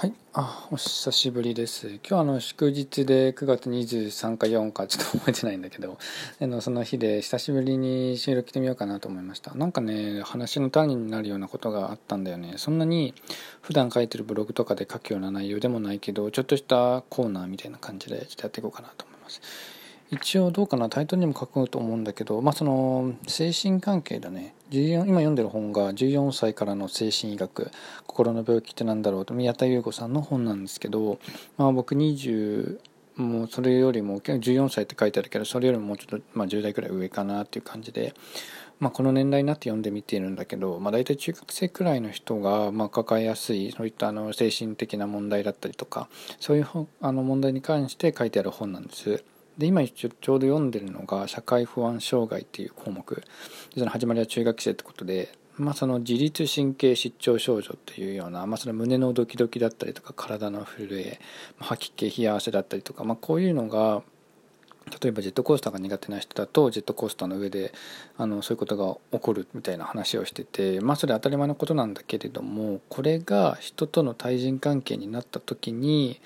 はい、あ、お久しぶりです。今日はあの祝日で9月23か4かちょっと覚えてないんだけど、あのその日で久しぶりに収録来てみようかなと思いました。なんかね、話の種になるようなことがあったんだよね。そんなに普段書いてるブログとかで書くような内容でもないけど、ちょっとしたコーナーみたいな感じでちょっとやっていこうかなと思います。一応どうかなタイトルにも書こうと思うんだけどまあその精神関係だね今読んでる本が14歳からの精神医学心の病気ってなんだろうと宮田優子さんの本なんですけど、まあ、僕20もうそれよりも14歳って書いてあるけどそれよりももうちょっと、まあ、10代くらい上かなっていう感じで、まあ、この年代になって読んでみているんだけど、まあ、大体中学生くらいの人が、まあ、抱えやすいそういったあの精神的な問題だったりとかそういうあの問題に関して書いてある本なんです。で今ちょうど読んでるのが社会不安障害っていう項目。その始まりは中学生ってことで、まあ、その自律神経失調症状っていうような、まあ、その胸のドキドキだったりとか体の震え吐き気冷や汗だったりとか、まあ、こういうのが例えばジェットコースターが苦手な人だとジェットコースターの上であのそういうことが起こるみたいな話をしててまあそれ当たり前のことなんだけれどもこれが人との対人関係になった時に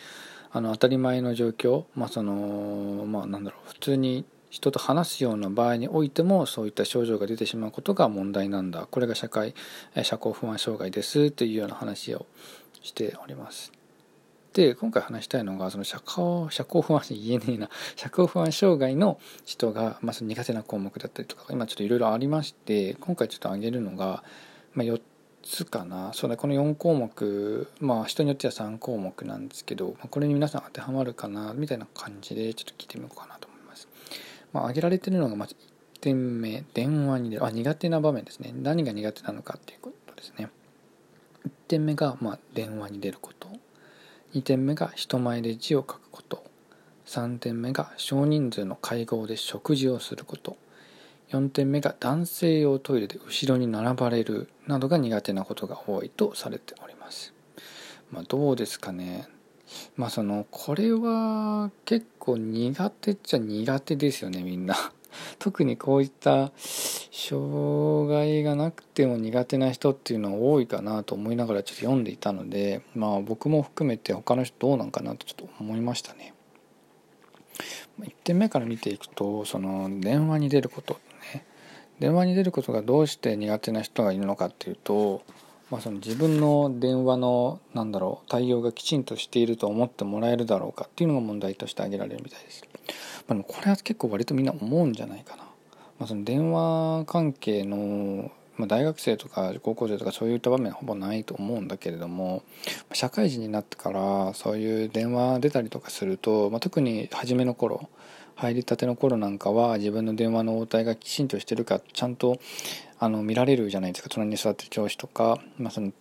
あの当たり前の状況まあそのまあなんだろう普通に人と話すような場合においてもそういった症状が出てしまうことが問題なんだこれが社会社交不安障害ですというような話をしております。で今回話したいのがその社交社交不安言えねえな社交不安障害の人が、まあ、その苦手な項目だったりとか今ちょっといろいろありまして今回ちょっと挙げるのが、まあ、4つかな？そうだこの4項目まあ人によっては3項目なんですけど、ま、これに皆さん当てはまるかな？みたいな感じでちょっと聞いてみようかなと思います。まあ、挙げられてるのがまず1点目電話に出る。あ苦手な場面ですね。何が苦手なのかっていうことですね。1点目がま電話に出ること。2点目が人前で字を書くこと。3点目が少人数の会合で食事をすること。4点目が男性用トイレで後ろに並ばれるなどが苦手なことが多いとされております。まあ、どうですかね。まあそのこれは結構苦手っちゃ苦手ですよねみんな。特にこういった障害がなくても苦手な人っていうのは多いかなと思いながらちょっと読んでいたのでまあ僕も含めて他の人どうなんかなとちょっと思いましたね。1点目から見ていくとその電話に出ること電話に出ることがどうして苦手な人がいるのかっていうと、まあ、その自分の電話のなんだろう対応がきちんとしていると思ってもらえるだろうかっていうのが問題として挙げられるみたいです。まあ、でもこれは結構割とみんな思うんじゃないかな。まあ、その電話関係のまあ、大学生とか高校生とかそういった場面はほぼないと思うんだけれども社会人になってからそういう電話出たりとかすると、まあ、特に初めの頃入りたての頃なんかは自分の電話の応対がきちんとしてるかちゃんとあの見られるじゃないですか隣に座ってる上司とか、まあ、その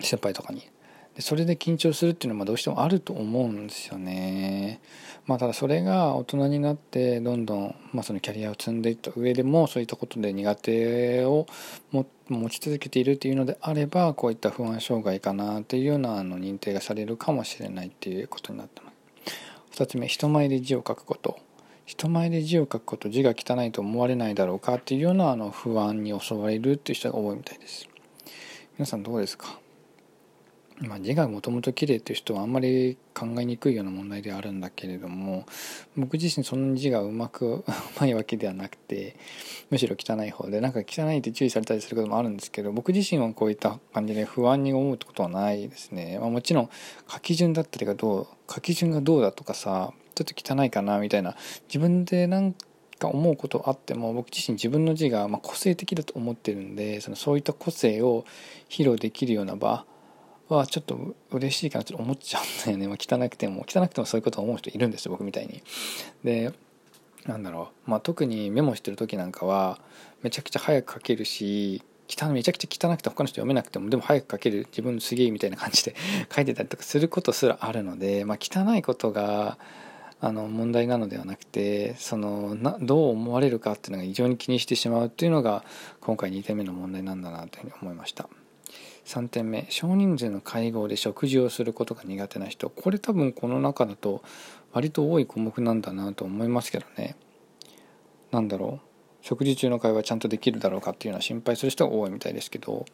先輩とかに。でそれで緊張するっていうのはどうしてもあると思うんですよね。まあ、ただそれが大人になってどんどん、まあ、そのキャリアを積んでいった上でもそういったことで苦手を持ち続けているっていうのであればこういった不安障害かなっていうようなあの認定がされるかもしれないっていうことになってます。2つ目人前で字を書くこと人前で字を書くこと字が汚いと思われないだろうかっていうようなあの不安に襲われるっていう人が多いみたいです。皆さんどうですか？まあ、字がもともと綺麗っていう人はあんまり考えにくいような問題ではあるんだけれども僕自身そんなに字がうまく うまいわけではなくてむしろ汚い方でなんか汚いって注意されたりすることもあるんですけど僕自身はこういった感じで不安に思うってことはないですね、まあ、もちろん書き順だったりがどう書き順がどうだとかさちょっと汚いかなみたいな自分でなんか思うことあっても僕自身自分の字がま個性的だと思ってるんでそのそういった個性を披露できるような場はちょっと嬉しいかなって思っちゃうんだよね、まあ、汚くても汚くてもそういうことを思う人いるんですよ僕みたいに。でなんだろう、まあ、特にメモしてる時なんかはめちゃくちゃ早く書けるし汚めちゃくちゃ汚くて他の人読めなくてもでも早く書ける自分すげえみたいな感じで 書いてたりとかすることすらあるので、まあ、汚いことがあの問題なのではなくてそのなどう思われるかっていうのが異常に気にしてしまうっていうのが今回2点目の問題なんだなというふうに思いました。3点目少人数の会合で食事をすることが苦手な人。これ多分この中だと割と多い項目なんだなと思いますけどね。何だろう。食事中の会話ちゃんとできるだろうかっていうのは心配する人が多いみたいですけど。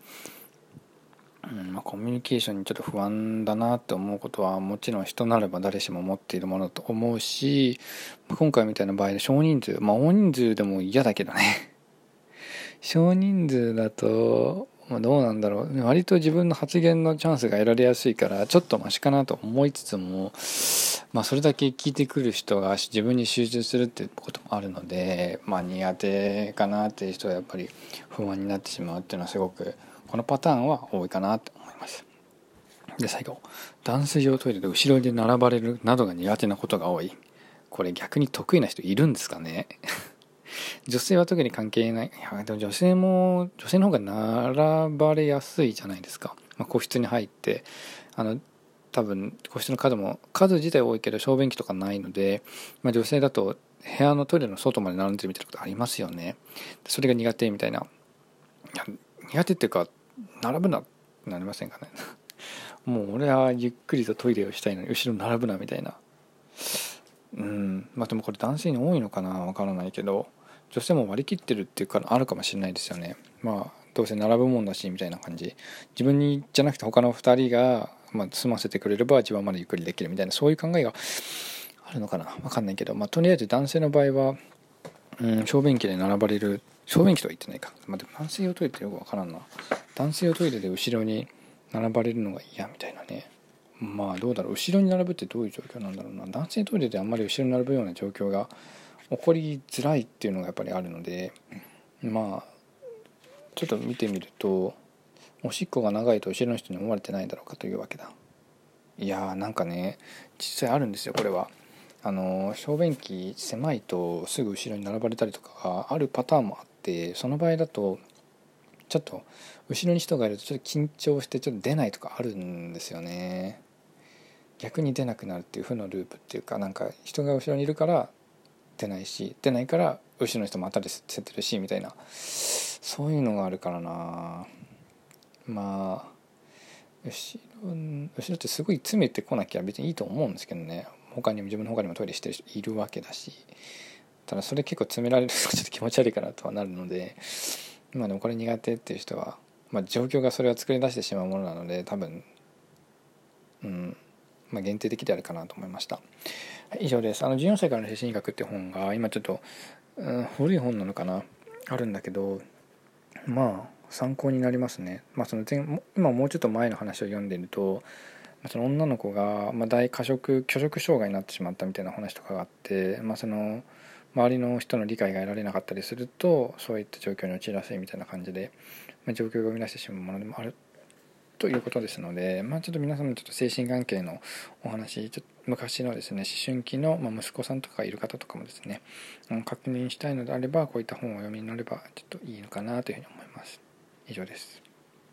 うんまあ、コミュニケーションにちょっと不安だなって思うことはもちろん人ならば誰しも持っているものだと思うし今回みたいな場合で少人数まあ大人数でも嫌だけどね。少人数だと、まあ、どうなんだろう。割と自分の発言のチャンスが得られやすいからちょっとマシかなと思いつつも、まあ、それだけ聞いてくる人が自分に集中するっていうこともあるので、まあ、苦手かなっていう人はやっぱり不安になってしまうっていうのはすごくこのパターンは多いかなと思います。で最後。男性用トイレで後ろに並ばれるなどが苦手なことが多い。これ逆に得意な人いるんですかね？女性は特に関係ない。いやでも女性も女性の方が並ばれやすいじゃないですか、まあ、個室に入ってあの多分個室の数も数自体多いけど小便器とかないので、まあ、女性だと部屋のトイレの外まで並んでるみたいなことありますよね。それが苦手みたいな。いや苦手っていうか並ぶなってなりませんかね。もう俺はゆっくりとトイレをしたいのに後ろ並ぶなみたいな。うん。まあでもこれ男性に多いのかなわからないけど。女性も割り切ってるっていうかあるかもしれないですよね。まあどうせ並ぶもんだしみたいな感じ。自分にじゃなくて他の2人が、まあ、済ませてくれれば自分までゆっくりできるみたいなそういう考えがあるのかな。わかんないけど、まあ、とりあえず男性の場合は、うん、小便器で並ばれる小便器とは言ってないか、まあ、でも男性用トイレってよくわからんな。男性用トイレで後ろに並ばれるのが嫌みたいなね。まあどうだろう。後ろに並ぶってどういう状況なんだろうな。男性トイレであんまり後ろに並ぶような状況が起こりづらいっていうのがやっぱりあるのでまあちょっと見てみるとおしっこが長いと後ろの人に思われてないだろうかというわけだ。いやーなんかね実際あるんですよこれは。あの小便器狭いとすぐ後ろに並ばれたりとかがあるパターンもあってその場合だとちょっと後ろに人がいるとちょっと緊張してちょっと出ないとかあるんですよね。逆に出なくなるっていう負のループっていうかなんか人が後ろにいるから出ないし出ないから後ろの人またで競ってるしみたいな。そういうのがあるからな。まあ後ろ後ろってすごい詰めてこなきゃ別にいいと思うんですけどね。他にも自分の他にもトイレしてる人いるわけだし。ただそれ結構詰められるとちょっと気持ち悪いかなとはなるので。まあでもこれ苦手っていう人は、まあ、状況がそれを作り出してしまうものなので多分うんまあ限定的であるかなと思いました。以上です。あの14歳からの精神医学って本が今ちょっと、うん、古い本なのかな？あるんだけどまあ参考になりますね。まあ、その前今もうちょっと前の話を読んでるとその女の子が、ま、大過食拒食障害になってしまったみたいな話とかがあって、まあ、その周りの人の理解が得られなかったりするとそういった状況に陥らせみたいな感じで、まあ、状況が生み出してしまうものでもあるということですので、まあ、ちょっと皆さんのちょっと精神関係のお話ちょっと昔のですね思春期の、ま息子さんとかいる方とかもですね確認したいのであればこういった本をお読みになればちょっといいのかなというふうに思います。以上です。